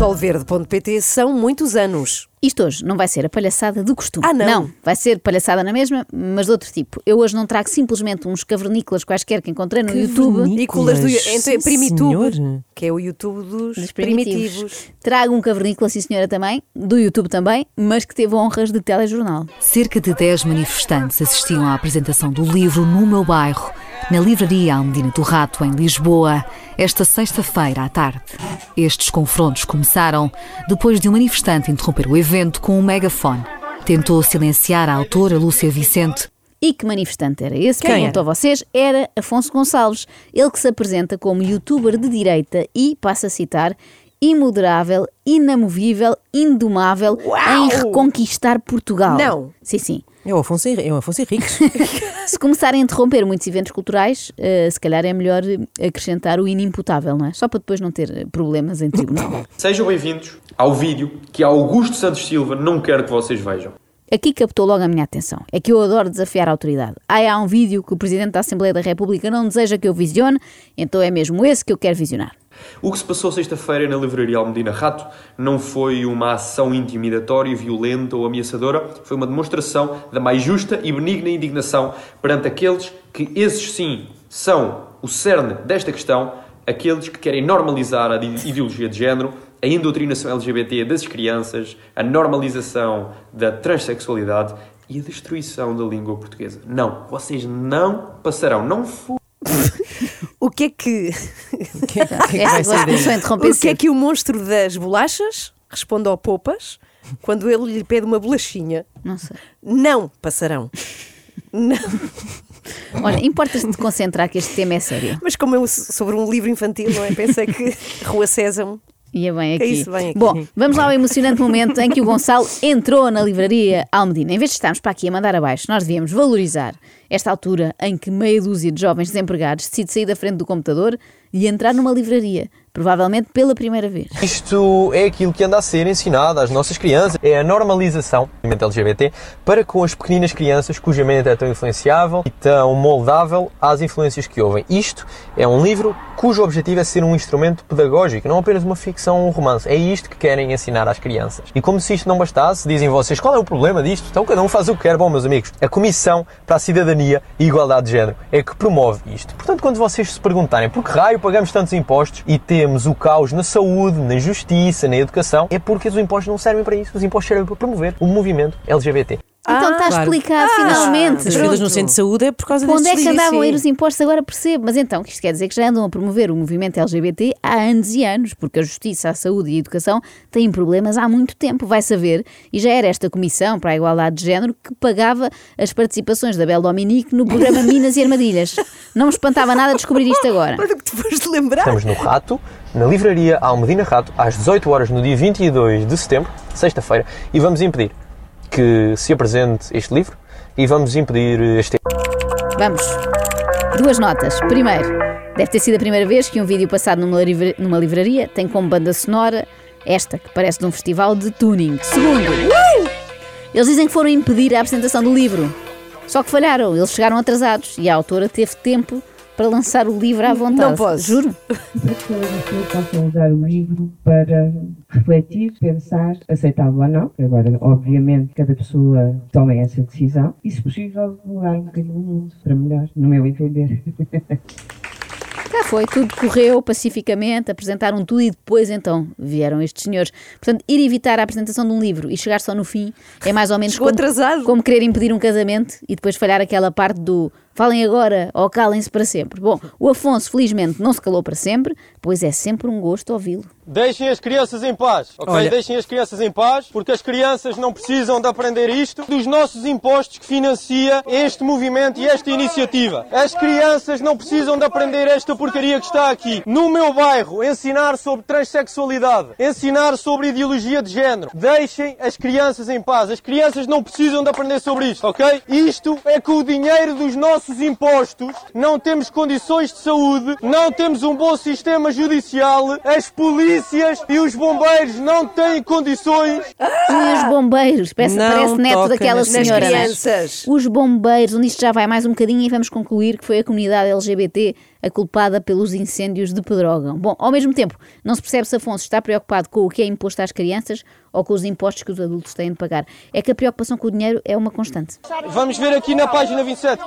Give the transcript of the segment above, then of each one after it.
Solverde.pt são muitos anos. Isto hoje não vai ser a palhaçada do costume. Ah, não? vai ser palhaçada na mesma, mas de outro tipo. Eu hoje não trago simplesmente uns cavernícolas quaisquer que encontrei no YouTube. Nicolas do entre sim, Primitube, senhor. que é o YouTube dos, Dos primitivos. primitivos. Trago um cavernícola, sim senhora, também, do YouTube também, mas que teve honras de telejornal. Cerca de 10 manifestantes assistiam à apresentação do livro No Meu Bairro, na livraria Almedina do Rato, em Lisboa, esta sexta-feira à tarde. Estes confrontos começaram depois de um manifestante interromper o evento com um megafone. Tentou silenciar a autora Lúcia Vicente. E que manifestante era esse? Quem Pergunto a vocês. Era Afonso Gonçalves, ele que se apresenta como youtuber de direita e, passa a citar, imoderável, inamovível, indomável em reconquistar Portugal. Não. Sim, sim. É o Afonso, Henri- é o Afonso Henriques. Se começarem a interromper muitos eventos culturais, eh, se calhar é melhor acrescentar o inimputável, não é? Só para depois não ter problemas em tribunal. Sejam bem-vindos ao vídeo que Augusto Santos Silva não quer que vocês vejam. Aqui captou logo a minha atenção. É que eu adoro desafiar a autoridade. Ah, há um vídeo que o Presidente da Assembleia da República não deseja que eu visione, então é mesmo esse que eu quero visionar. O que se passou sexta-feira na livraria Almedina Rato não foi uma ação intimidatória, violenta ou ameaçadora, foi uma demonstração da mais justa e benigna indignação perante aqueles que, esses sim, são o cerne desta questão, aqueles que querem normalizar a ideologia de género, a indoutrinação LGBT das crianças, a normalização da transexualidade e a destruição da língua portuguesa. Não, vocês não passarão, não O que é que O que é que- o que é o que é que o monstro das bolachas responde ao Poupas quando ele lhe pede uma bolachinha? Não sei. Não passarão. Não. Olha, importa-se de concentrar que este tema é sério. Mas como é sobre um livro infantil, não é? Pensa que Rua Sésamo. Ia bem Que aqui. isso, bem aqui. Bom, vamos lá ao emocionante momento em que o Gonçalo entrou na livraria Almedina. Em vez de estarmos para aqui a mandar abaixo, nós devíamos valorizar esta altura em que meia dúzia de jovens desempregados decide sair da frente do computador e entrar numa livraria, provavelmente pela primeira vez. Isto é aquilo que anda a ser ensinado às nossas crianças. É a normalização do movimento LGBT para com as pequeninas crianças cuja mente é tão influenciável e tão moldável às influências que ouvem. Isto é um livro cujo objetivo é ser um instrumento pedagógico, não apenas uma ficção ou um romance. É isto que querem ensinar às crianças. E como se isto não bastasse, dizem vocês, qual é o problema disto? Então cada um faz o que quer. Bom, meus amigos, a Comissão para a Cidadania e Igualdade de Género é que promove isto. Portanto, quando vocês se perguntarem por que raio pagamos tantos impostos e temos o caos na saúde, na justiça, na educação, é porque os impostos não servem para isso. Os impostos servem para promover o movimento LGBT. Então está claro. explicado, finalmente. As filas no centro de saúde é por causa Onde é que andavam a ir os impostos? Agora percebo. Mas então, que isto quer dizer que já andam a promover o movimento LGBT há anos e anos, porque a justiça, a saúde e a educação têm problemas há muito tempo, vai saber. E já era esta Comissão para a Igualdade de Género que pagava as participações da Bel Dominique no programa Minas e Armadilhas. Não me espantava nada descobrir isto agora. Olha o que te foste lembrar. Estamos no Rato, na livraria Almedina Rato, às 18 horas no dia 22 de setembro, sexta-feira, e vamos impedir que se apresente este livro e vamos impedir este Vamos. Duas notas. Primeiro, deve ter sido a primeira vez que um vídeo passado numa, livra- numa livraria tem como banda sonora esta, que parece de um festival de tuning. Segundo, eles dizem que foram impedir a apresentação do livro. Só que falharam, eles chegaram atrasados e a autora teve tempo para lançar o livro à vontade. Não posso. Juro. As pessoas possam usar o livro para refletir, pensar, aceitá-lo ou não. Agora, obviamente, cada pessoa toma essa decisão e, se possível, mudar um bocadinho o mundo para melhor, no meu entender. Cá foi, tudo correu pacificamente, apresentaram tudo e depois então vieram estes senhores. Portanto, ir evitar a apresentação de um livro e chegar só no fim é mais ou menos Chegou como, atrasado. como querer impedir um casamento e depois falhar aquela parte do falem agora ou calem-se para sempre. Bom, o Afonso felizmente não se calou para sempre, pois é sempre um gosto ouvi-lo. Deixem as crianças em paz, ok? Olha- Deixem as crianças em paz, porque as crianças não precisam de aprender isto dos nossos impostos que financia este movimento e esta iniciativa. As crianças não precisam de aprender esta porcaria que está aqui. No meu bairro, ensinar sobre transexualidade, ensinar sobre ideologia de género. Deixem as crianças em paz. As crianças não precisam de aprender sobre isto, ok? Isto é com o dinheiro dos nossos impostos. Não temos condições de saúde, não temos um bom sistema judicial, as polícias e os bombeiros não têm condições. E os bombeiros, parece, Não parece neto daquela senhora. crianças. Os bombeiros, onde isto já vai mais um bocadinho e vamos concluir que foi a comunidade LGBT a culpada pelos incêndios de Pedrógão. Bom, ao mesmo tempo, não se percebe se Afonso está preocupado com o que é imposto às crianças ou com os impostos que os adultos têm de pagar. É que a preocupação com o dinheiro é uma constante. Vamos ver aqui na página 27.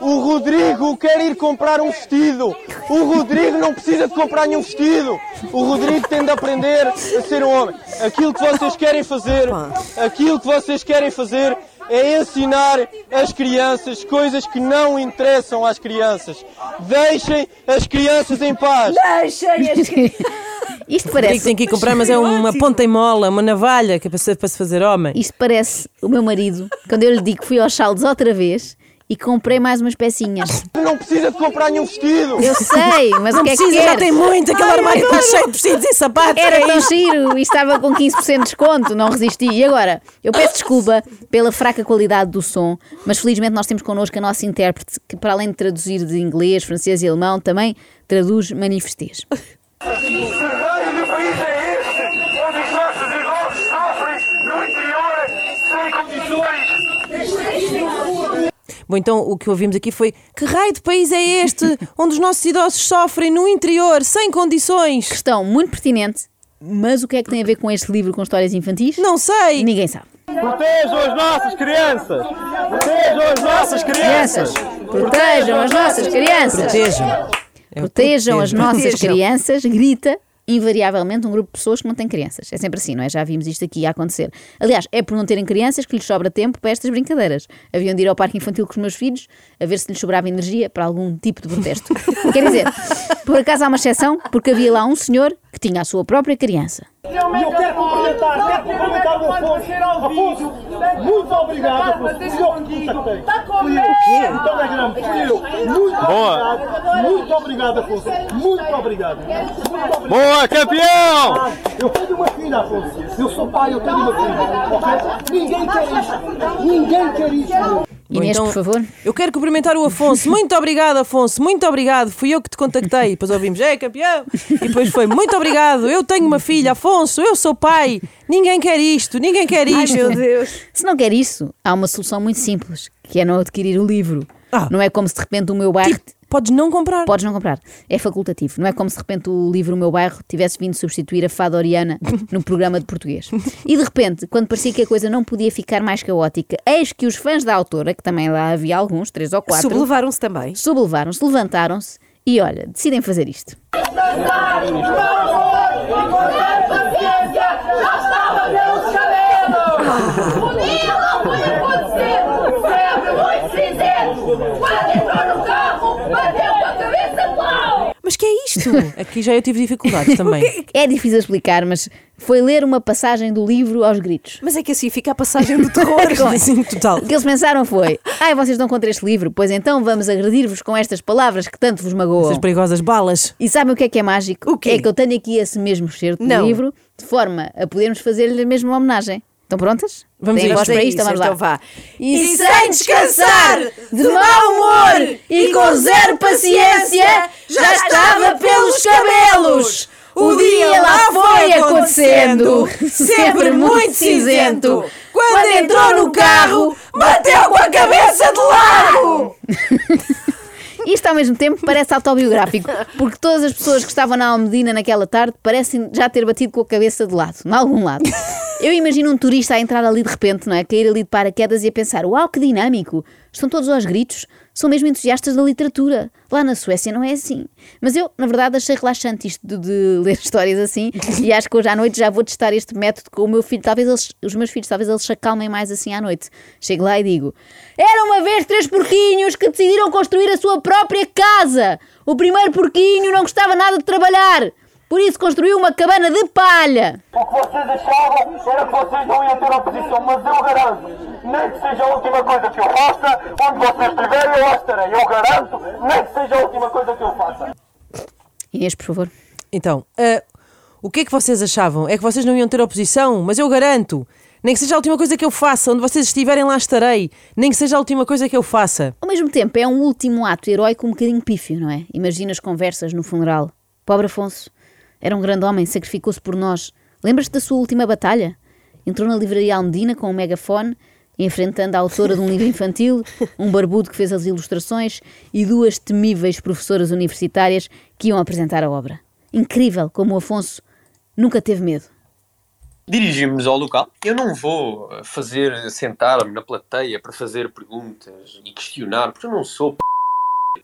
O Rodrigo quer ir comprar um vestido. O Rodrigo não precisa de comprar nenhum vestido. O Rodrigo tem de aprender a ser um homem. Aquilo que vocês querem fazer, aquilo que vocês querem fazer é ensinar as crianças coisas que não interessam às crianças. Deixem as crianças em paz. Deixem as Isto Digo parece, que tem que ir comprar, mas é uma ponta em mola, uma navalha, que é para se, para se fazer homem. isto parece o meu marido, quando eu lhe digo que fui aos saldos outra vez e comprei mais umas pecinhas. Não precisa de comprar nenhum vestido. Eu sei, mas Não o que é que precisa, já tem muito, aquele armário está cheio de vestidos e sapatos. Era tão giro e estava com 15% de desconto, não resisti. E agora, eu peço desculpa pela fraca qualidade do som, mas felizmente nós temos connosco a nossa intérprete, que para além de traduzir de inglês, francês e alemão, também traduz manifestês. Que raio de país é este? Onde os nossos irmãos sofrem no interior sem condições? Bom, então o que ouvimos aqui foi: que raio de país é este onde os nossos idosos sofrem no interior, sem condições? Questão muito pertinente, mas o que é que tem a ver com este livro com histórias infantis? Não sei. Ninguém sabe. Protejam as nossas crianças. Protejam as nossas crianças. Protejam as nossas crianças. Protejam. É Protejam as nossas crianças, grita invariavelmente um grupo de pessoas que não têm crianças. É sempre assim, não é? Já vimos isto aqui a acontecer. Aliás, é por não terem crianças que lhes sobra tempo para estas brincadeiras. Haviam de ir ao parque infantil com os meus filhos a ver se lhes sobrava energia para algum tipo de protesto. Quer dizer, por acaso há uma exceção, porque havia lá um senhor que tinha a sua própria criança. E eu quero cumprimentar, quero cumprimentar o Afonso. Afonso, muito obrigado, eu que te contactei. Fui eu. No Telegram, fui eu. Muito obrigado. Muito obrigado, Afonso. Muito obrigado. Muito obrigado. Boa, campeão! Eu tenho uma filha, Afonso. Eu sou pai, eu tenho uma filha. Ninguém quer isto. Ninguém quer isto. Inês, então, por favor. Eu quero cumprimentar o Afonso. Muito obrigado, Afonso. Muito obrigado. Fui eu que te contactei. Depois ouvimos, é campeão. E depois foi, muito obrigado. Eu tenho uma filha, Afonso. Eu sou pai. Ninguém quer isto. Ninguém quer Ai, isto. meu Deus. Se não quer isso, há uma solução muito simples, que é não adquirir o livro. Ah. Não é como se de repente o meu bairro. Tipo, podes não comprar. Podes não comprar. É facultativo. Não é como se de repente o livro O Meu Bairro tivesse vindo substituir a fada Oriana no programa de português. E de repente, quando parecia que a coisa não podia ficar mais caótica, eis que os fãs da autora, que também lá havia alguns, três ou quatro, Sublevaram-se também. sublevaram-se, levantaram-se e olha, decidem fazer isto. Já estava pelos cabelos! Comigo não foi acontecer! Sempre muito cinzento! Quando entrou no carro, bateu com a cabeça pau! Mas que é isto? Aqui já eu tive dificuldades também. É difícil explicar, mas foi ler uma passagem do livro aos gritos. Mas é que assim fica a passagem do terror. Assim, total. O que eles pensaram foi: ai, vocês estão contra este livro, pois então vamos agredir-vos com estas palavras que tanto vos magoam. Essas perigosas balas. E sabem o que é que é mágico? O quê? É que eu tenho aqui esse mesmo excerto do Não. livro, de forma a podermos fazer-lhe a mesma homenagem. Estão prontas? Vamos voz isto. para isto? Vamos então lá. vá. E sem descansar, de mau humor e com zero paciência, já estava pelos cabelos. O dia lá foi acontecendo, sempre muito cinzento. Quando entrou no carro, bateu com a cabeça de lado. Isto ao mesmo tempo parece autobiográfico, porque todas as pessoas que estavam na Almedina naquela tarde parecem já ter batido com a cabeça de lado, em algum lado. Eu imagino um turista a entrar ali de repente, não é? Cair ali de paraquedas e a pensar: uau, que dinâmico! Estão todos aos gritos, são mesmo entusiastas da literatura. Lá na Suécia não é assim. Mas eu, na verdade, achei relaxante isto de, de ler histórias assim e acho que hoje à noite já vou testar este método com o meu filho. Talvez eles, os meus filhos, talvez eles se acalmem mais assim à noite. Chego lá e digo: Era uma vez três porquinhos que decidiram construir a sua própria casa. O primeiro porquinho não gostava nada de trabalhar. Por isso construiu uma cabana de palha. O que vocês achavam era que vocês não iam ter oposição, mas eu garanto, nem que seja a última coisa que eu faça, onde vocês estiverem, eu lá estarei. Eu garanto, nem que seja a última coisa que eu faça. Inês, por favor. Então, ah, o que é que vocês achavam? É que vocês não iam ter oposição, mas eu garanto. Nem que seja a última coisa que eu faça, onde vocês estiverem lá estarei. Nem que seja a última coisa que eu faça. Ao mesmo tempo, é um último ato heróico um bocadinho pífio, não é? Imagina as conversas no funeral. Pobre Afonso. Era um grande homem, sacrificou-se por nós. Lembras-te da sua última batalha? Entrou na livraria Almedina com um megafone, enfrentando a autora de um livro infantil, um barbudo que fez as ilustrações e duas temíveis professoras universitárias que iam apresentar a obra. Incrível como o Afonso nunca teve medo. Dirigimos-nos ao local. Eu não vou eh, fazer sentar-me na plateia para fazer perguntas e questionar, porque eu não sou p...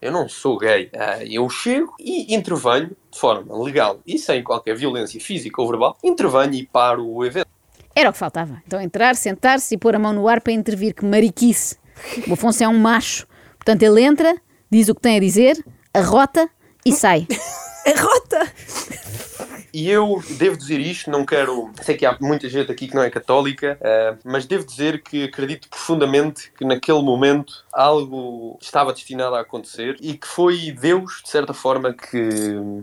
eu não sou gay. Ah, Eu chego e intervenho de forma legal e sem qualquer violência física ou verbal. Intervenho e paro o evento. Era o que faltava. Então entrar, sentar-se e pôr a mão no ar para intervir. Que mariquice! O Afonso é um macho. Portanto, ele entra, diz o que tem a dizer, arrota e sai. Arrota! E eu devo dizer isto, não quero. Sei que há muita gente aqui que não é católica, eh, mas devo dizer que acredito profundamente que naquele momento algo estava destinado a acontecer e que foi Deus, de certa forma, que,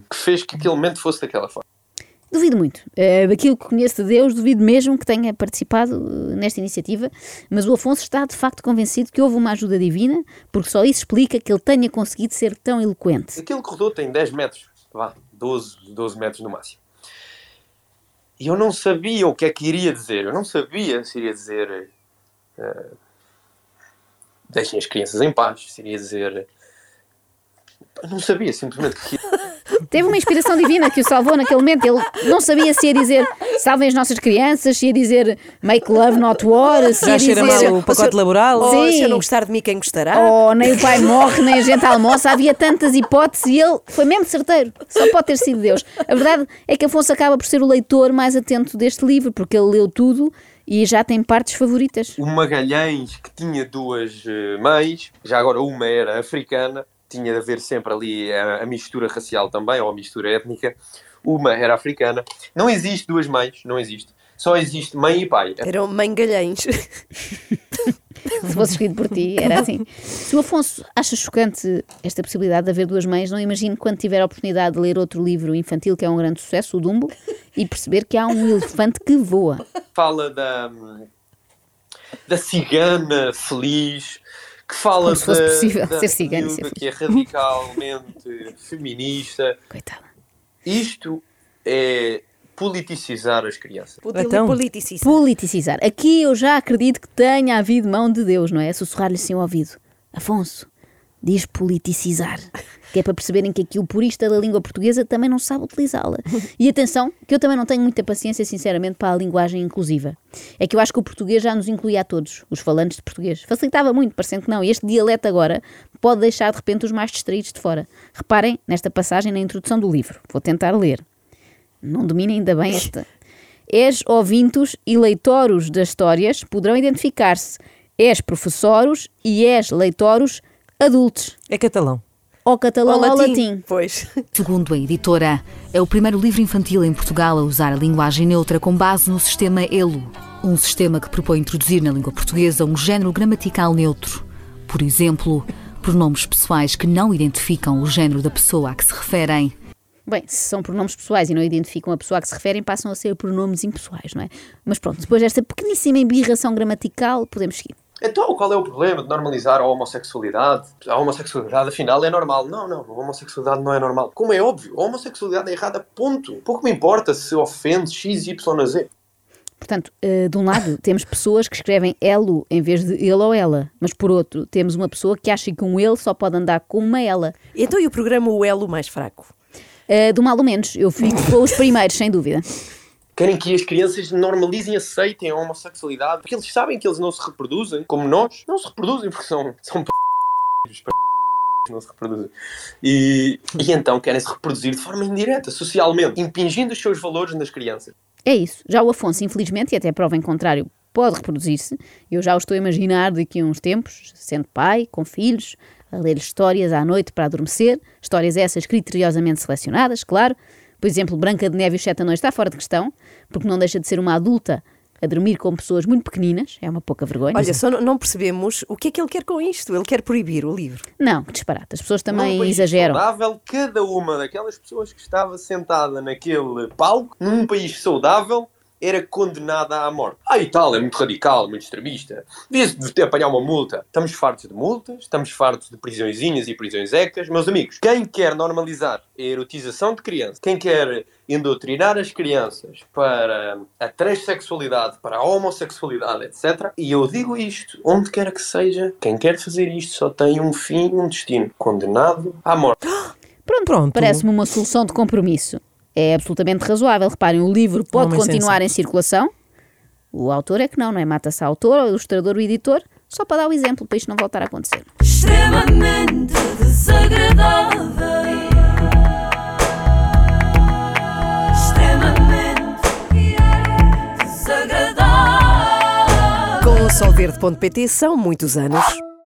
que fez que aquele momento fosse daquela forma. Duvido muito. Eh, daquilo que conheço de Deus, duvido mesmo que tenha participado eh, nesta iniciativa, mas o Afonso está de facto convencido que houve uma ajuda divina, porque só isso explica que ele tenha conseguido ser tão eloquente. Aquele corredor tem 10 metros, vá, 12, 12 metros no máximo. E eu não sabia o que é que iria dizer. Eu não sabia se iria dizer. eh, deixem as crianças em paz. Se iria dizer. Eu não sabia, simplesmente. Que... Teve uma inspiração divina que o salvou naquele momento. Ele não sabia se ia dizer salvem as nossas crianças, se ia dizer make love not war, se Já ia cheira dizer. mal o pacote laboral. Oh, Sim. se eu não gostar de mim, quem gostará? Oh, nem o pai morre, nem a gente almoça. Havia tantas hipóteses e ele foi mesmo certeiro. Só pode ter sido Deus. A verdade é que Afonso acaba por ser o leitor mais atento deste livro, porque ele leu tudo e já tem partes favoritas. O Magalhães, que tinha duas eh, mães, já agora uma era africana, tinha de haver sempre ali a, a mistura racial também, ou a mistura étnica. Uma era africana. Não existe duas mães, não existe. Só existe mãe e pai. Eram mangalhães. Se fosse escrito por ti, era assim. Se o Afonso acha chocante esta possibilidade de haver duas mães, não imagino quando tiver a oportunidade de ler outro livro infantil que é um grande sucesso, o Dumbo, e perceber que há um elefante que voa. Fala da, da cigana feliz, que fala Como se fosse da, possível da ser miúda que é radicalmente feminista. Coitada. Isto é politicizar as crianças. Então. Politicista. Politicizar. Aqui eu já acredito que tenha havido mão de Deus, não é? Sussurrar-lhe assim ao ouvido. Afonso, diz politicizar. Que é para perceberem que aqui o purista da língua portuguesa também não sabe utilizá-la. E atenção, que eu também não tenho muita paciência, sinceramente, para a linguagem inclusiva. É que eu acho que o português já nos incluía a todos, os falantes de português. Facilitava muito, parecendo que não. E este dialeto agora pode deixar de repente os mais distraídos de fora. Reparem nesta passagem na introdução do livro. Vou tentar ler. Não domina ainda bem esta. És ouvintos e leitoros das histórias poderão identificar-se. És professoros e és leitoros adultos. É catalão. Ou catalão Ou ou latim. latim. Pois. Segundo a editora, é o primeiro livro infantil em Portugal a usar a linguagem neutra com base no sistema ELO, um sistema que propõe introduzir na língua portuguesa um género gramatical neutro. Por exemplo, pronomes pessoais que não identificam o género da pessoa a que se referem. Bem, se são pronomes pessoais e não identificam a pessoa a que se referem, passam a ser pronomes impessoais, não é? Mas pronto, depois desta pequeníssima embirração gramatical, podemos seguir. Então, qual é o problema de normalizar a homossexualidade? A homossexualidade, afinal, é normal. Não, não, a homossexualidade não é normal. Como é óbvio, a homossexualidade é errada, ponto. Pouco me importa se ofende X, Y, Z. Portanto, eh, de um lado, temos pessoas que escrevem elo em vez de ele ou ela, mas por outro, temos uma pessoa que acha que um ele só pode andar com uma ela. Então, e o programa O Elo mais fraco? Eh, do mal ou menos, eu fico com os primeiros, sem dúvida. Querem que as crianças normalizem e aceitem a homossexualidade, porque eles sabem que eles não se reproduzem, como nós. Não se reproduzem porque são, são p... não se reproduzem. E, e então querem se reproduzir de forma indireta, socialmente, impingindo os seus valores nas crianças. É isso. Já o Afonso, infelizmente, e até prova em contrário, pode reproduzir-se. Eu já o estou a imaginar daqui a uns tempos, sendo pai, com filhos, a ler histórias à noite para adormecer, histórias essas criteriosamente selecionadas, claro. Por exemplo, Branca de Neve e os Sete Anões está fora de questão, porque não deixa de ser uma adulta a dormir com pessoas muito pequeninas, é uma pouca vergonha. Olha, só não, percebemos o que é que ele quer com isto. Ele quer proibir o livro. Não, que disparate. As pessoas Num também país exageram. saudável, cada uma daquelas pessoas que estava sentada naquele palco, num país saudável, era condenada à morte. Ah, e tal, é muito radical, muito extremista. Devia-se ter apanhar uma multa. Estamos fartos de multas, estamos fartos de prisõezinhas e prisões ecas. Meus amigos, quem quer normalizar a erotização de crianças, quem quer endoctrinar as crianças para a transexualidade, para a homossexualidade, etc. E eu digo isto, onde quer que seja, quem quer fazer isto só tem um fim, um destino, condenado à morte. Pronto, Pronto. parece-me uma solução de compromisso. É absolutamente razoável. Reparem, o livro pode continuar em circulação. O autor é que não, não é? Mata-se a autor, o ilustrador, o editor, só para dar o exemplo, para isto não voltar a acontecer. extremamente desagradável. Extremamente desagradável. Com o solverde.pt são muitos anos.